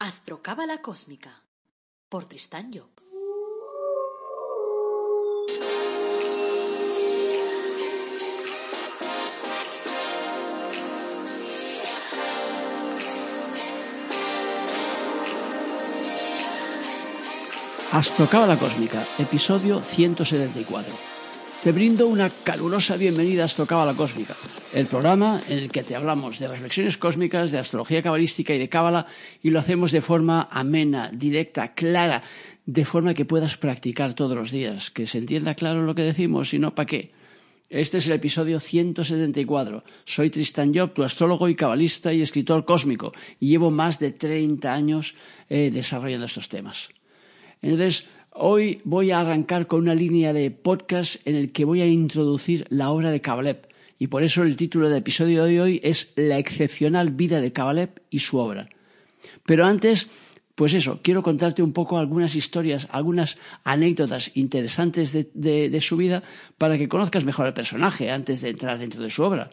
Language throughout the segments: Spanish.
Astrocábala Cósmica por Tristán Job. Astrocábala Cósmica, episodio 174. Te brindo una calurosa bienvenida a Astrocábala Cósmica, el programa en el que te hablamos de reflexiones cósmicas, de astrología cabalística y de cábala, y lo hacemos de forma amena, directa, clara, de forma que puedas practicar todos los días, que se entienda claro lo que decimos, y no para qué. Este es el episodio 174. Soy Tristan Job, tu astrólogo y cabalista y escritor cósmico, y llevo más de 30 años eh, desarrollando estos temas. Entonces, hoy voy a arrancar con una línea de podcast en el que voy a introducir la obra de Kabalev. Y por eso el título del episodio de hoy es La excepcional vida de Kabalev y su obra. Pero antes, pues eso, quiero contarte un poco algunas historias, algunas anécdotas interesantes de su vida para que conozcas mejor al personaje antes de entrar dentro de su obra.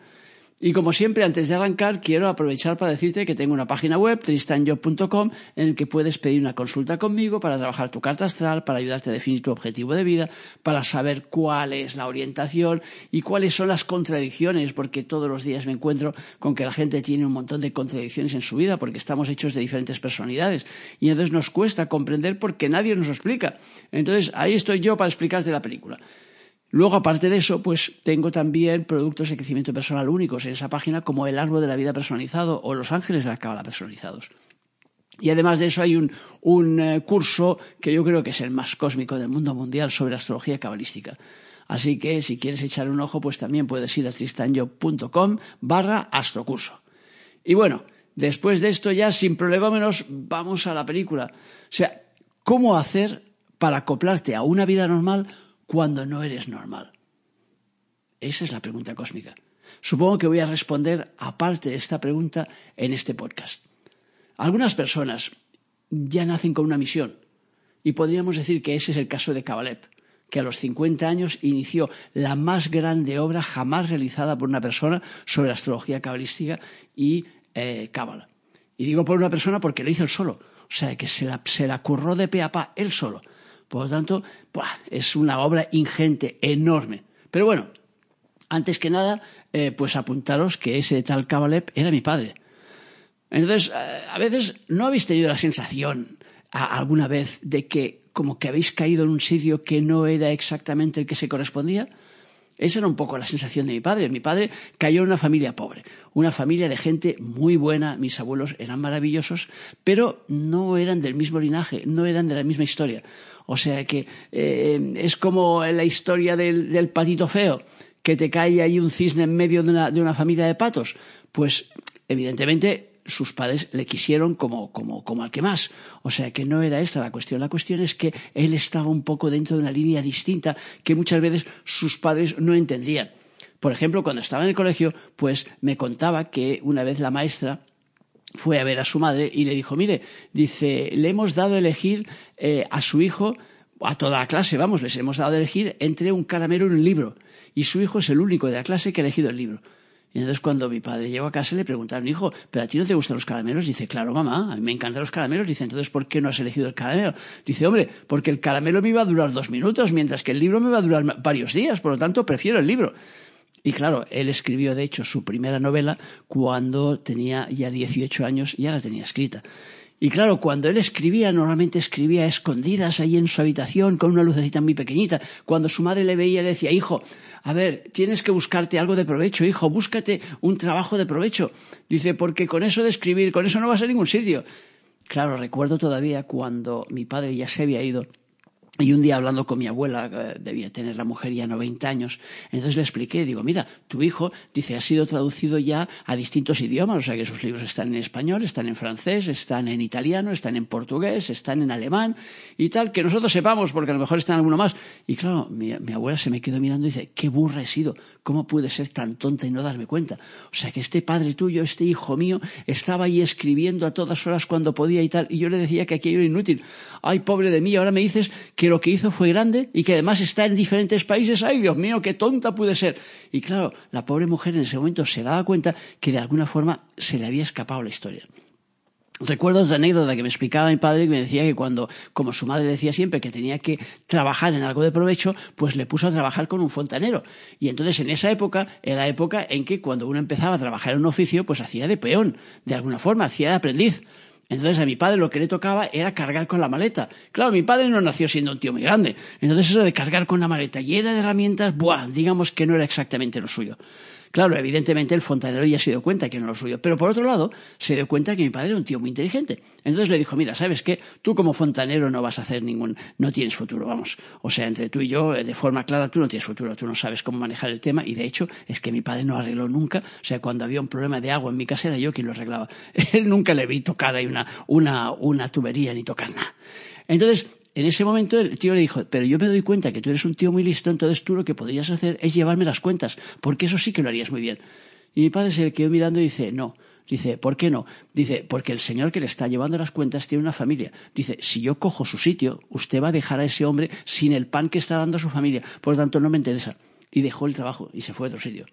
Y como siempre, antes de arrancar, quiero aprovechar para decirte que tengo una página web, tristanjob.com, en el que puedes pedir una consulta conmigo para trabajar tu carta astral, para ayudarte a definir tu objetivo de vida, para saber cuál es la orientación y cuáles son las contradicciones, porque todos los días me encuentro con que la gente tiene un montón de contradicciones en su vida, porque estamos hechos de diferentes personalidades. Y entonces nos cuesta comprender porque nadie nos lo explica. Entonces, ahí estoy yo para explicarte la película. Luego, aparte de eso, pues tengo también productos de crecimiento personal únicos en esa página, como el árbol de la vida personalizado o los ángeles de la cábala personalizados. Y además de eso hay un, un eh, curso que yo creo que es el más cósmico del mundo mundial sobre astrología cabalística. Así que si quieres echar un ojo, pues también puedes ir a tristanyo.com barra astrocurso. Y bueno, después de esto ya sin problema menos vamos a la película. O sea, ¿cómo hacer para acoplarte a una vida normal cuando no eres normal? Esa es la pregunta cósmica. Supongo que voy a responder aparte de esta pregunta en este podcast. Algunas personas ya nacen con una misión y podríamos decir que ese es el caso de Kabalev, que a los 50 años inició la más grande obra jamás realizada por una persona sobre astrología cabalística y eh, cábala. Y digo por una persona porque lo hizo él solo, o sea, que se la, se la curró de pe a pa él solo. Por lo tanto, es una obra ingente, enorme. Pero bueno, antes que nada, eh, pues apuntaros que ese tal Kabalev era mi padre. Entonces, eh, a veces no habéis tenido la sensación alguna vez de que como que habéis caído en un sitio que no era exactamente el que se correspondía. Esa era un poco la sensación de mi padre. Mi padre cayó en una familia pobre, una familia de gente muy buena, mis abuelos eran maravillosos, pero no eran del mismo linaje, no eran de la misma historia. O sea que eh, es como la historia del, del, patito feo, que te cae ahí un cisne en medio de una, de una familia de patos. Pues evidentemente sus padres le quisieron como, como, como al que más. O sea que no era esta la cuestión. La cuestión es que él estaba un poco dentro de una línea distinta que muchas veces sus padres no entendían. Por ejemplo, cuando estaba en el colegio, pues me contaba que una vez la maestra fue a ver a su madre y le dijo, mire, dice, le hemos dado a elegir eh, a su hijo, a toda la clase, vamos, les hemos dado a elegir entre un caramelo y un libro. Y su hijo es el único de la clase que ha elegido el libro. Y entonces cuando mi padre llegó a casa le preguntaron, hijo, ¿pero a ti no te gustan los caramelos? Dice, claro, mamá, a mí me encantan los caramelos. Dice, entonces, ¿por qué no has elegido el caramelo? Dice, hombre, porque el caramelo me iba a durar dos minutos, mientras que el libro me va a durar varios días, por lo tanto, prefiero el libro. Y claro, él escribió, de hecho, su primera novela cuando tenía ya 18 años y ya la tenía escrita. Y claro, cuando él escribía, normalmente escribía escondidas ahí en su habitación con una lucecita muy pequeñita. Cuando su madre le veía, le decía, hijo, a ver, tienes que buscarte algo de provecho, hijo, búscate un trabajo de provecho. Dice, porque con eso de escribir, con eso no vas a ningún sitio. Claro, recuerdo todavía cuando mi padre ya se había ido y un día hablando con mi abuela, eh, debía tener la mujer ya 90 años, entonces le expliqué, digo, mira, tu hijo, dice, ha sido traducido ya a distintos idiomas, o sea que sus libros están en español, están en francés, están en italiano, están en portugués, están en alemán y tal, que nosotros sepamos, porque a lo mejor están alguno más. Y claro, mi, abuela se me quedó mirando y dice, qué burra he sido, ¿cómo pude ser tan tonta y no darme cuenta? O sea que este padre tuyo, este hijo mío, estaba ahí escribiendo a todas horas cuando podía y tal, y yo le decía que aquello era inútil. Ay, pobre de mí, ahora me dices que lo que hizo fue grande y que además está en diferentes países. ¡Ay, Dios mío, qué tonta pude ser! Y claro, la pobre mujer en ese momento se daba cuenta que de alguna forma se le había escapado la historia. Recuerdo otra anécdota que me explicaba mi padre que me decía que cuando, como su madre decía siempre que tenía que trabajar en algo de provecho, pues le puso a trabajar con un fontanero. Y entonces en esa época era la época en que cuando uno empezaba a trabajar en un oficio, pues hacía de peón, de alguna forma, hacía de aprendiz. Entonces a mi padre lo que le tocaba era cargar con la maleta. Claro, mi padre no nació siendo un tío muy grande. Entonces eso de cargar con la maleta llena de herramientas, buah, digamos que no era exactamente lo suyo. Claro, evidentemente el fontanero ya se dio cuenta que no lo suyo, pero por otro lado se dio cuenta que mi padre era un tío muy inteligente. Entonces le dijo, mira, ¿sabes qué? Tú como fontanero no vas a hacer ningún, no tienes futuro, vamos. O sea, entre tú y yo, de forma clara, tú no tienes futuro, tú no sabes cómo manejar el tema y de hecho es que mi padre no arregló nunca, o sea, cuando había un problema de agua en mi casa era yo quien lo arreglaba. Él nunca le vi tocar ahí una, una, una tubería ni tocar nada. Entonces, en ese momento el tío le dijo, pero yo me doy cuenta que tú eres un tío muy listo, entonces tú lo que podrías hacer es llevarme las cuentas, porque eso sí que lo harías muy bien. Y mi padre se le quedó mirando y dice, no. Dice, ¿por qué no? Dice, porque el señor que le está llevando las cuentas tiene una familia. Dice, si yo cojo su sitio, usted va a dejar a ese hombre sin el pan que está dando a su familia. Por lo tanto, no me interesa. Y dejó el trabajo y se fue a otro sitio.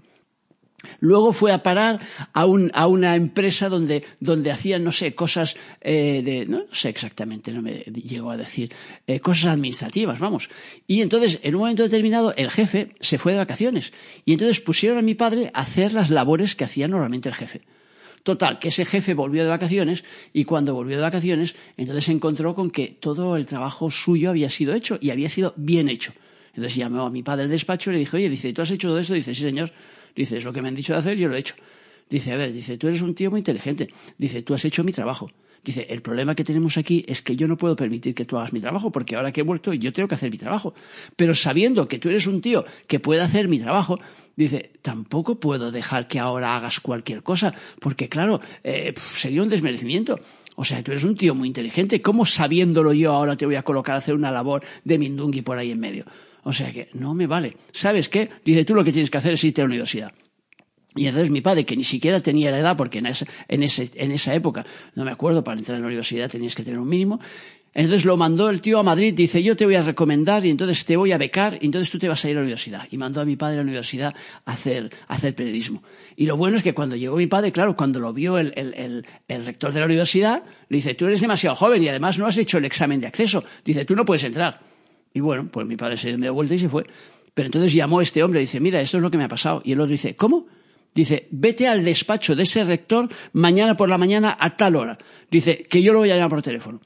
Luego fue a parar a, una empresa donde, hacían, no sé, cosas eh, de, no, sé exactamente, no me llegó a decir, eh, cosas administrativas, vamos. Y entonces, en un momento determinado, el jefe se fue de vacaciones. Y entonces pusieron a mi padre a hacer las labores que hacía normalmente el jefe. Total, que ese jefe volvió de vacaciones y cuando volvió de vacaciones, entonces se encontró con que todo el trabajo suyo había sido hecho y había sido bien hecho. Entonces llamó a mi padre al despacho y le dijo, oye, dice, ¿tú has hecho todo esto? Dice, sí, señor. Dice, es lo que me han dicho de hacer, yo lo he hecho. Dice, a ver, dice, tú eres un tío muy inteligente. Dice, tú has hecho mi trabajo. Dice, el problema que tenemos aquí es que yo no puedo permitir que tú hagas mi trabajo, porque ahora que he vuelto yo tengo que hacer mi trabajo. Pero sabiendo que tú eres un tío que puede hacer mi trabajo, dice, tampoco puedo dejar que ahora hagas cualquier cosa, porque claro, eh, sería un desmerecimiento. O sea, tú eres un tío muy inteligente, ¿cómo sabiéndolo yo ahora te voy a colocar a hacer una labor de mindungui por ahí en medio? O sea que no me vale. ¿Sabes qué? Dice, tú lo que tienes que hacer es irte a la universidad. Y entonces mi padre, que ni siquiera tenía la edad, porque en esa, en, en esa época, no me acuerdo, para entrar en la universidad tenías que tener un mínimo, entonces lo mandó el tío a Madrid, dice, yo te voy a recomendar y entonces te voy a becar y entonces tú te vas a ir a la universidad. Y mandó a mi padre a la universidad a hacer, a hacer periodismo. Y lo bueno es que cuando llegó mi padre, claro, cuando lo vio el, el, el, rector de la universidad, le dice, tú eres demasiado joven y además no has hecho el examen de acceso. Dice, tú no puedes entrar. Y bueno, pues mi padre se dio vuelta y se fue. Pero entonces llamó a este hombre y dice, mira, esto es lo que me ha pasado. Y el otro dice, ¿cómo? Dice, vete al despacho de ese rector mañana por la mañana a tal hora. Dice, que yo lo voy a llamar por teléfono.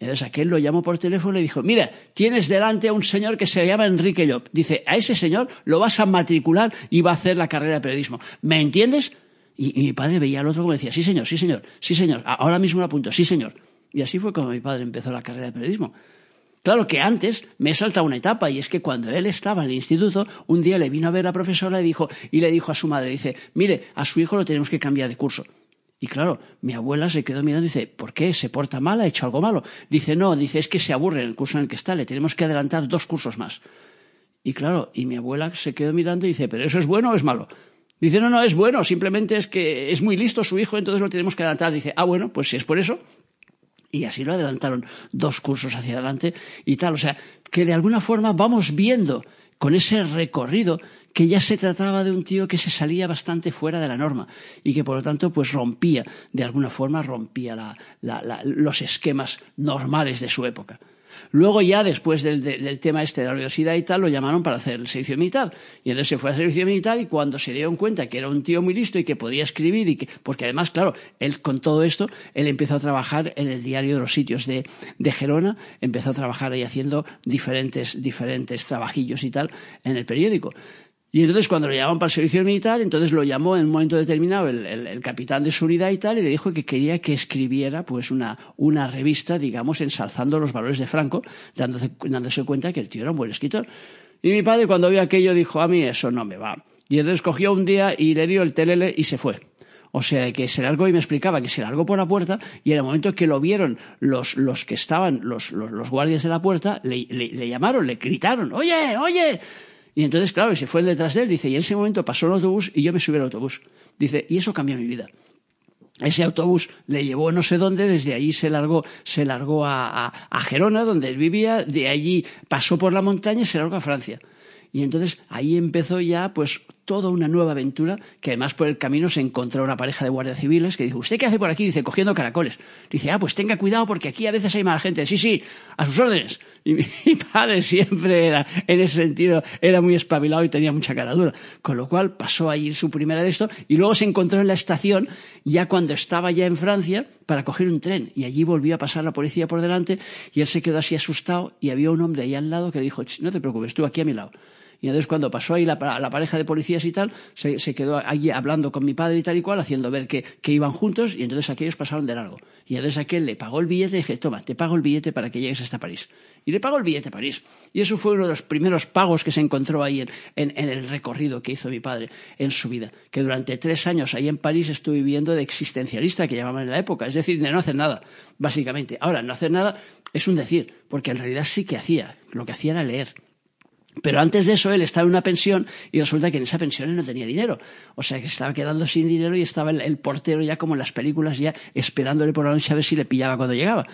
Entonces aquel lo llamó por teléfono y dijo, mira, tienes delante a un señor que se llama Enrique Llop. Dice, a ese señor lo vas a matricular y va a hacer la carrera de periodismo. ¿Me entiendes? Y, mi padre veía al otro como decía, sí señor, sí señor, sí señor, ahora mismo lo apunto, sí señor. Y así fue como mi padre empezó la carrera de periodismo. Claro que antes me salta una etapa y es que cuando él estaba en el instituto, un día le vino a ver la profesora y, dijo, y le dijo a su madre, dice, mire, a su hijo lo tenemos que cambiar de curso. Y claro, mi abuela se quedó mirando y dice, ¿por qué? ¿Se porta mal? ¿Ha hecho algo malo? Dice, no, dice, es que se aburre en el curso en el que está, le tenemos que adelantar dos cursos más. Y claro, y mi abuela se quedó mirando y dice, ¿pero eso es bueno o es malo? Dice, no, no, es bueno, simplemente es que es muy listo su hijo, entonces lo tenemos que adelantar. Dice, ah, bueno, pues si es por eso, y así lo adelantaron dos cursos hacia adelante y tal. O sea, que de alguna forma vamos viendo con ese recorrido que ya se trataba de un tío que se salía bastante fuera de la norma y que por lo tanto pues rompía, de alguna forma rompía los esquemas normales de su época. Luego ya después del, tema este de la universidad y tal, lo llamaron para hacer el servicio militar. Y entonces se fue al servicio militar y cuando se dieron cuenta que era un tío muy listo y que podía escribir y que, porque además, claro, él con todo esto, él empezó a trabajar en el diario de los sitios de, de Gerona, empezó a trabajar ahí haciendo diferentes, diferentes trabajillos y tal en el periódico. Y entonces cuando lo llamaban para el servicio militar, entonces lo llamó en un momento determinado el, capitán de su unidad y tal, y le dijo que quería que escribiera pues una, una revista, digamos, ensalzando los valores de Franco, dándose, dándose cuenta que el tío era un buen escritor. Y mi padre cuando vio aquello dijo, a mí eso no me va. Y entonces cogió un día y le dio el telele y se fue. O sea, que se largó y me explicaba que se largó por la puerta y en el momento que lo vieron los, los que estaban, los, los, guardias de la puerta, le, le llamaron, le gritaron, oye, oye, y entonces, claro, se fue detrás de él, dice, y en ese momento pasó el autobús y yo me subí al autobús. Dice, y eso cambió mi vida. Ese autobús le llevó no sé dónde, desde allí se largó, se largó a, a, Gerona, donde él vivía, de allí pasó por la montaña y se largó a Francia. Y entonces ahí empezó ya, pues, toda una nueva aventura, que además por el camino se encontró una pareja de guardias civiles que dijo, ¿usted qué hace por aquí? Dice, cogiendo caracoles. Dice, ah, pues tenga cuidado porque aquí a veces hay mala gente. Sí, sí, a sus órdenes. Y mi, padre siempre era, en ese sentido, era muy espabilado y tenía mucha cara dura. Con lo cual pasó allí su primera de esto y luego se encontró en la estación ya cuando estaba ya en Francia para coger un tren y allí volvió a pasar la policía por delante y él se quedó así asustado y había un hombre ahí al lado que le dijo, no te preocupes, tú aquí a mi lado. Y entonces cuando pasó ahí la, la pareja de policías y tal, se, se, quedó allí hablando con mi padre y tal y cual, haciendo ver que, que, iban juntos y entonces aquellos pasaron de largo. Y entonces aquel le pagó el billete y dije, toma, te pago el billete para que llegues hasta París. Y le pagó el billete a París. Y eso fue uno de los primeros pagos que se encontró ahí en, en, en el recorrido que hizo mi padre en su vida. Que durante tres años ahí en París estuve viviendo de existencialista, que llamaban en la época, es decir, de no hacer nada, básicamente. Ahora, no hacer nada es un decir, porque en realidad sí que hacía. Lo que hacía era leer pero antes de eso él estaba en una pensión y resulta que en esa pensión él no tenía dinero. O sea que estaba quedando sin dinero y estaba el, el portero ya como en las películas ya esperándole por la noche a ver si le pillaba cuando llegaba.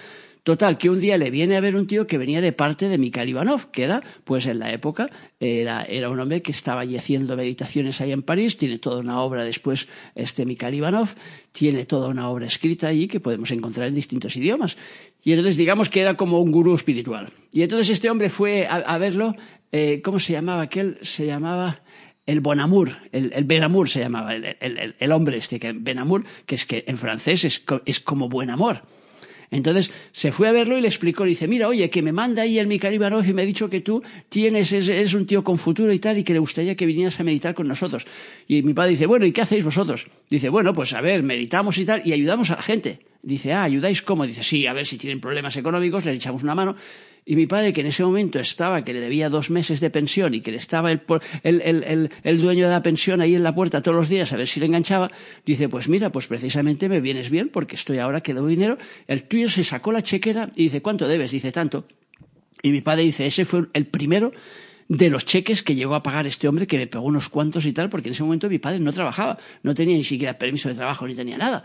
Total, que un día le viene a ver un tío que venía de parte de Mikhail Ivanov, que era, pues en la época, era, era un hombre que estaba allí haciendo meditaciones ahí en París, tiene toda una obra después, este Mikhail Ivanov, tiene toda una obra escrita allí que podemos encontrar en distintos idiomas. Y entonces digamos que era como un gurú espiritual. Y entonces este hombre fue a, verlo, eh, ¿cómo se llamaba aquel? Se llamaba el Bonamur, el, el Benamur se llamaba, el, el, el, hombre este, que Benamur, que es que en francés es, es como buen amor. Entonces se fue a verlo y le explicó, le dice, mira, oye, que me manda ahí el Mikhail Ivanov y me ha dicho que tú tienes, eres un tío con futuro y tal, y que le gustaría que vinieras a meditar con nosotros. Y mi padre dice, bueno, ¿y qué hacéis vosotros? Dice, bueno, pues a ver, meditamos y tal, y ayudamos a la gente. Dice, ah, ¿ayudáis cómo? Dice, sí, a ver si tienen problemas económicos, les echamos una mano. Y mi padre, que en ese momento estaba, que le debía dos meses de pensión y que le estaba el, el, el, el, dueño de la pensión ahí en la puerta todos los días a ver si le enganchaba, dice, pues mira, pues precisamente me vienes bien porque estoy ahora que debo dinero. El tuyo se sacó la chequera y dice, ¿cuánto debes? Dice, tanto. Y mi padre dice, ese fue el primero de los cheques que llegó a pagar este hombre, que me pegó unos cuantos y tal, porque en ese momento mi padre no trabajaba, no tenía ni siquiera permiso de trabajo, ni tenía nada.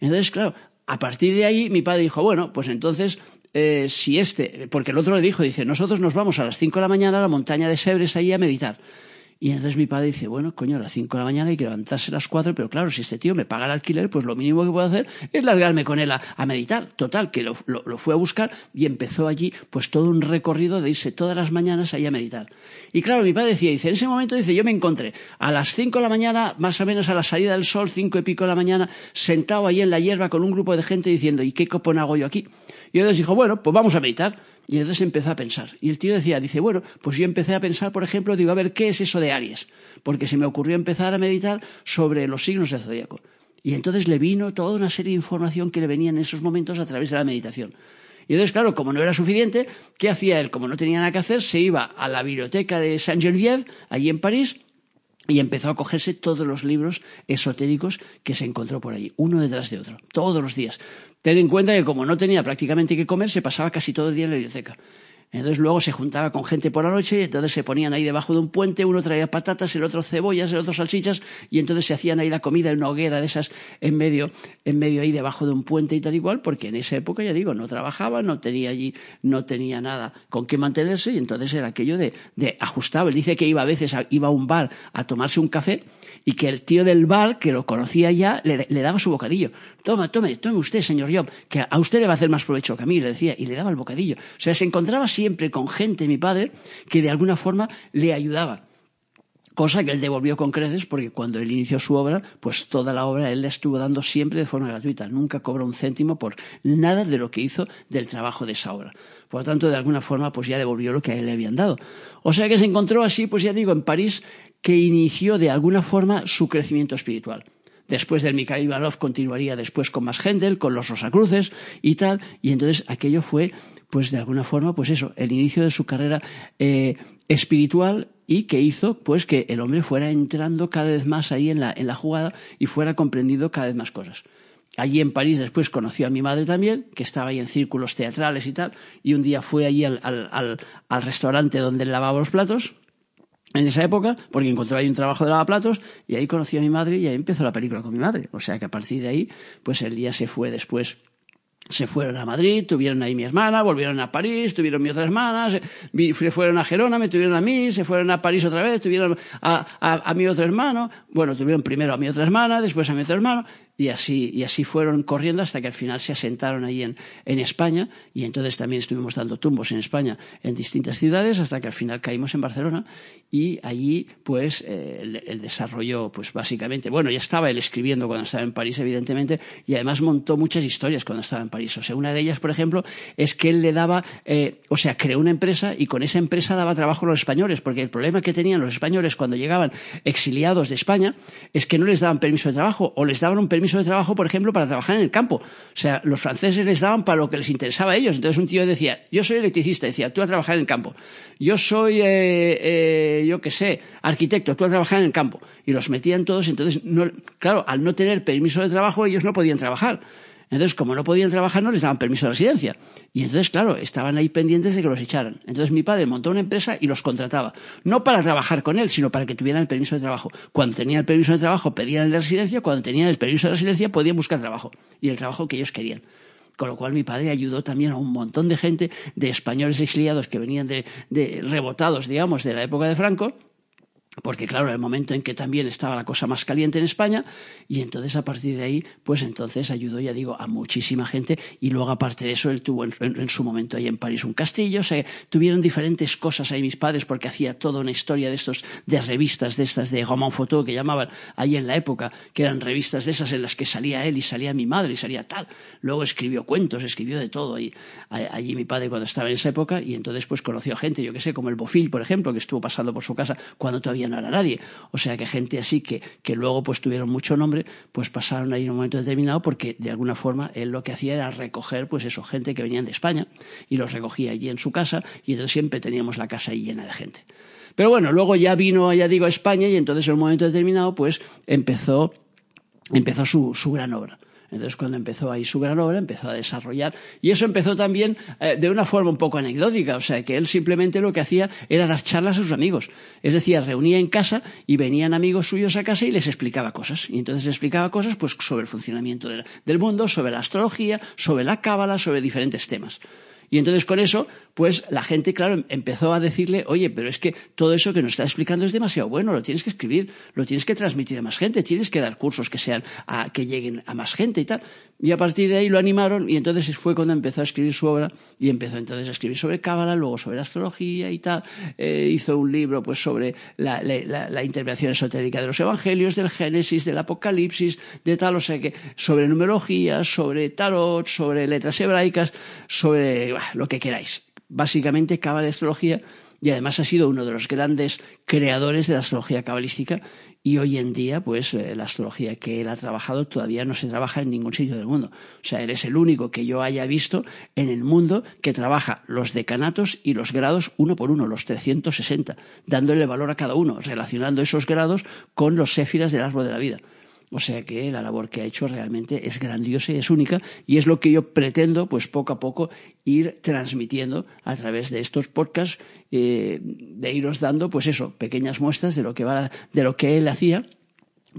Entonces, claro, a partir de ahí mi padre dijo, bueno, pues entonces eh, si este, porque el otro le dijo, dice, nosotros nos vamos a las cinco de la mañana a la montaña de Sebres ahí a meditar. Y entonces mi padre dice, bueno, coño, a las cinco de la mañana hay que levantarse a las cuatro, pero claro, si este tío me paga el alquiler, pues lo mínimo que puedo hacer es largarme con él a, a meditar. Total, que lo, lo, lo, fue a buscar y empezó allí pues todo un recorrido de irse todas las mañanas ahí a meditar. Y claro, mi padre decía, dice, en ese momento dice, yo me encontré a las cinco de la mañana, más o menos a la salida del sol, cinco y pico de la mañana, sentado ahí en la hierba con un grupo de gente diciendo, ¿y qué copón hago yo aquí? Y entonces dijo, bueno, pues vamos a meditar. Y entonces empezó a pensar. Y el tío decía, dice, bueno, pues yo empecé a pensar, por ejemplo, digo, a ver, ¿qué es eso de Aries? Porque se me ocurrió empezar a meditar sobre los signos del zodíaco. Y entonces le vino toda una serie de información que le venía en esos momentos a través de la meditación. Y entonces, claro, como no era suficiente, ¿qué hacía él? Como no tenía nada que hacer, se iba a la biblioteca de Saint-Geneviève, allí en París, y empezó a cogerse todos los libros esotéricos que se encontró por allí, uno detrás de otro, todos los días. Ten en cuenta que como no tenía prácticamente que comer, se pasaba casi todo el día en la biblioteca. Entonces luego se juntaba con gente por la noche y entonces se ponían ahí debajo de un puente, uno traía patatas, el otro cebollas, el otro salchichas y entonces se hacían ahí la comida en una hoguera de esas en medio, en medio ahí debajo de un puente y tal igual, porque en esa época, ya digo, no trabajaba, no tenía allí, no tenía nada con qué mantenerse y entonces era aquello de, de ajustado. Él dice que iba a veces, a, iba a un bar a tomarse un café y que el tío del bar, que lo conocía ya, le, daba su bocadillo. Toma, tome, tome usted, señor Job, que a usted le va a hacer más provecho que a mí, le decía, y le daba el bocadillo. O sea, se encontraba siempre con gente, mi padre, que de alguna forma le ayudaba. Cosa que él devolvió con creces porque cuando él inició su obra, pues toda la obra él la estuvo dando siempre de forma gratuita. Nunca cobró un céntimo por nada de lo que hizo del trabajo de esa obra. Por lo tanto, de alguna forma, pues ya devolvió lo que a él le habían dado. O sea que se encontró así, pues ya digo, en París, que inició de alguna forma su crecimiento espiritual. Después del Mikhail Ivanov continuaría después con más Händel, con los Rosacruces y tal, y entonces aquello fue, pues de alguna forma, pues eso, el inicio de su carrera eh, espiritual y que hizo pues que el hombre fuera entrando cada vez más ahí en la, en la jugada y fuera comprendiendo cada vez más cosas. Allí en París después conoció a mi madre también, que estaba ahí en círculos teatrales y tal, y un día fue allí al, al, al, al restaurante donde lavaba los platos, en esa época, porque encontró ahí un trabajo de lavaplatos, y ahí conoció a mi madre y ahí empezó la película con mi madre. O sea que a partir de ahí, pues el día se fue después se fueron a Madrid, tuvieron ahí mi hermana, volvieron a París, tuvieron mi otra hermana, se, fueron a Gerona, me tuvieron a mí, se fueron a París otra vez, tuvieron a mi otro hermano, bueno, tuvieron primero a mi otra hermana, después a mi otro hermano, y así, y así fueron corriendo hasta que al final se asentaron ahí en, en, España y entonces también estuvimos dando tumbos en España en distintas ciudades hasta que al final caímos en Barcelona y allí pues eh, el, desarrollo pues básicamente, bueno, ya estaba él escribiendo cuando estaba en París evidentemente y además montó muchas historias cuando estaba en París. O sea, una de ellas, por ejemplo, es que él le daba, eh, o sea, creó una empresa y con esa empresa daba trabajo a los españoles porque el problema que tenían los españoles cuando llegaban exiliados de España es que no les daban permiso de trabajo o les daban un permiso de trabajo, por ejemplo, para trabajar en el campo. O sea, los franceses les daban para lo que les interesaba a ellos. Entonces un tío decía, yo soy electricista, decía, tú a trabajar en el campo. Yo soy, eh, eh, yo qué sé, arquitecto, tú a trabajar en el campo. Y los metían todos, entonces, no, claro, al no tener permiso de trabajo, ellos no podían trabajar. Entonces, como no podían trabajar, no les daban permiso de residencia. Y entonces, claro, estaban ahí pendientes de que los echaran. Entonces, mi padre montó una empresa y los contrataba. No para trabajar con él, sino para que tuvieran el permiso de trabajo. Cuando tenían el permiso de trabajo, pedían el de residencia. Cuando tenían el permiso de residencia, podían buscar trabajo. Y el trabajo que ellos querían. Con lo cual mi padre ayudó también a un montón de gente, de españoles exiliados que venían de, de rebotados, digamos, de la época de Franco, porque claro, era el momento en que también estaba la cosa más caliente en España y entonces a partir de ahí, pues entonces ayudó, ya digo, a muchísima gente y luego aparte de eso él tuvo en, su momento ahí en París un castillo, o sea, tuvieron diferentes cosas ahí mis padres porque hacía toda una historia de estos, de revistas de estas de roman photo que llamaban ahí en la época, que eran revistas de esas en las que salía él y salía mi madre y salía tal. Luego escribió cuentos, escribió de todo ahí, allí mi padre cuando estaba en esa época y entonces pues conoció gente, yo que sé, como el Bofil, por ejemplo, que estuvo pasando por su casa cuando todavía no era nadie. O sea que gente así que, que luego pues tuvieron mucho nombre, pues pasaron ahí en un momento determinado porque de alguna forma él lo que hacía era recoger pues eso, gente que venían de España y los recogía allí en su casa y entonces siempre teníamos la casa ahí llena de gente. Pero bueno, luego ya vino, ya digo, a España y entonces en un momento determinado pues empezó, empezó su, su gran obra. Entonces, cuando empezó ahí su gran obra, empezó a desarrollar. Y eso empezó también eh, de una forma un poco anecdótica. O sea, que él simplemente lo que hacía era dar charlas a sus amigos. Es decir, reunía en casa y venían amigos suyos a casa y les explicaba cosas. Y entonces explicaba cosas pues, sobre el funcionamiento del mundo, sobre la astrología, sobre la cábala, sobre diferentes temas. Y entonces con eso, pues la gente, claro, empezó a decirle, oye, pero es que todo eso que nos está explicando es demasiado bueno, lo tienes que escribir, lo tienes que transmitir a más gente, tienes que dar cursos que sean, a, que lleguen a más gente y tal. Y a partir de ahí lo animaron y entonces fue cuando empezó a escribir su obra y empezó entonces a escribir sobre Cábala, luego sobre astrología y tal. Eh, hizo un libro pues sobre la, la, intervención esotérica de los evangelios, del Génesis, del Apocalipsis, de tal, o sea que sobre numerología, sobre tarot, sobre letras hebraicas, sobre lo que queráis. Básicamente Cábala astrología y además ha sido uno de los grandes creadores de la astrología cabalística y hoy en día, pues eh, la astrología que él ha trabajado todavía no se trabaja en ningún sitio del mundo. O sea, eres el único que yo haya visto en el mundo que trabaja los decanatos y los grados uno por uno, los 360, dándole valor a cada uno, relacionando esos grados con los séfiras del árbol de la vida. O sea que la labor que ha hecho realmente es grandiosa y es única y es lo que yo pretendo, pues poco a poco, ir transmitiendo a través de estos podcasts, eh, de iros dando, pues eso, pequeñas muestras de lo que, va, de lo que él hacía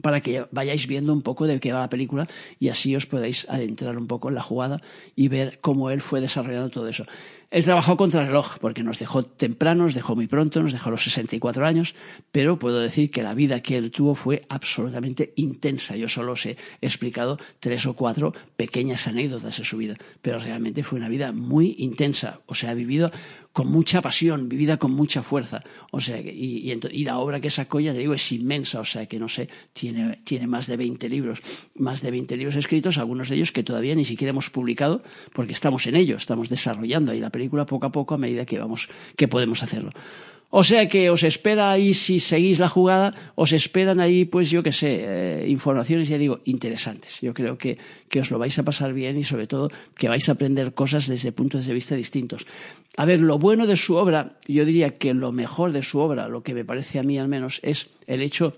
para que vayáis viendo un poco de qué va la película y así os podáis adentrar un poco en la jugada y ver cómo él fue desarrollando todo eso. Él trabajó contra el reloj porque nos dejó temprano, nos dejó muy pronto, nos dejó a los 64 años, pero puedo decir que la vida que él tuvo fue absolutamente intensa. Yo solo os he explicado tres o cuatro pequeñas anécdotas de su vida, pero realmente fue una vida muy intensa. O sea, ha vivido con mucha pasión, vivida con mucha fuerza. O sea, y, y, la obra que sacó, ya te digo, es inmensa. O sea, que no sé, tiene, tiene más de 20 libros, más de 20 libros escritos, algunos de ellos que todavía ni siquiera hemos publicado porque estamos en ello, estamos desarrollando ahí la película poco a poco a medida que vamos, que podemos hacerlo. O sea que os espera ahí, si seguís la jugada, os esperan ahí, pues yo qué sé, eh, informaciones, ya digo, interesantes. Yo creo que, que os lo vais a pasar bien y sobre todo que vais a aprender cosas desde puntos de vista distintos. A ver, lo bueno de su obra, yo diría que lo mejor de su obra, lo que me parece a mí al menos, es el hecho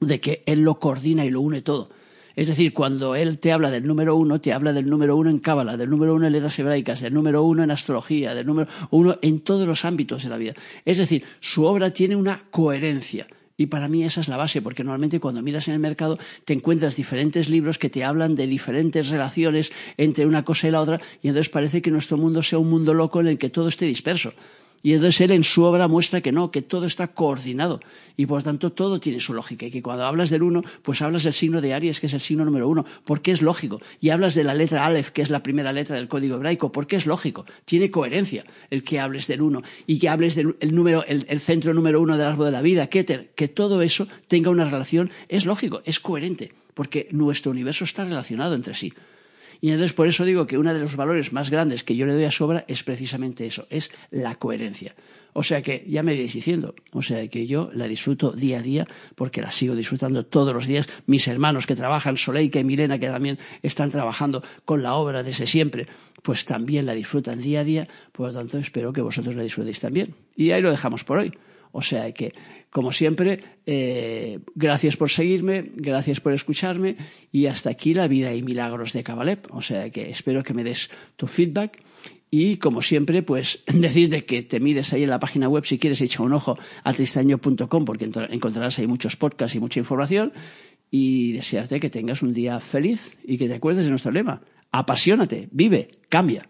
de que él lo coordina y lo une todo. Es decir, cuando él te habla del número uno, te habla del número uno en Cábala, del número uno en letras hebraicas, del número uno en astrología, del número uno en todos los ámbitos de la vida. Es decir, su obra tiene una coherencia Y para mí esa es la base, porque normalmente cuando miras en el mercado te encuentras diferentes libros que te hablan de diferentes relaciones entre una cosa y la otra, y entonces parece que nuestro mundo sea un mundo loco en el que todo esté disperso. Y entonces él en su obra muestra que no, que todo está coordinado y por tanto todo tiene su lógica. Y que cuando hablas del uno, pues hablas del signo de Aries, que es el signo número uno, porque es lógico. Y hablas de la letra Aleph, que es la primera letra del código hebraico, porque es lógico. Tiene coherencia el que hables del uno y que hables del número, el, el, centro número uno del árbol de la vida, Keter, que todo eso tenga una relación, es lógico, es coherente, porque nuestro universo está relacionado entre sí. Y entonces por eso digo que uno de los valores más grandes que yo le doy a Sobra es precisamente eso, es la coherencia. O sea que ya me vais diciendo, o sea que yo la disfruto día a día porque la sigo disfrutando todos los días. Mis hermanos que trabajan, Soleika y Milena, que también están trabajando con la obra desde siempre, pues también la disfrutan día a día. Por lo tanto, espero que vosotros la disfrutéis también. Y ahí lo dejamos por hoy. O sea que, como siempre, eh, gracias por seguirme, gracias por escucharme y hasta aquí la vida y milagros de Cabalep. O sea que espero que me des tu feedback y como siempre, pues decirte que te mires ahí en la página web si quieres echar un ojo a tristaño.com porque encontrarás ahí muchos podcasts y mucha información y desearte que tengas un día feliz y que te acuerdes de nuestro lema. Apasionate, vive, cambia.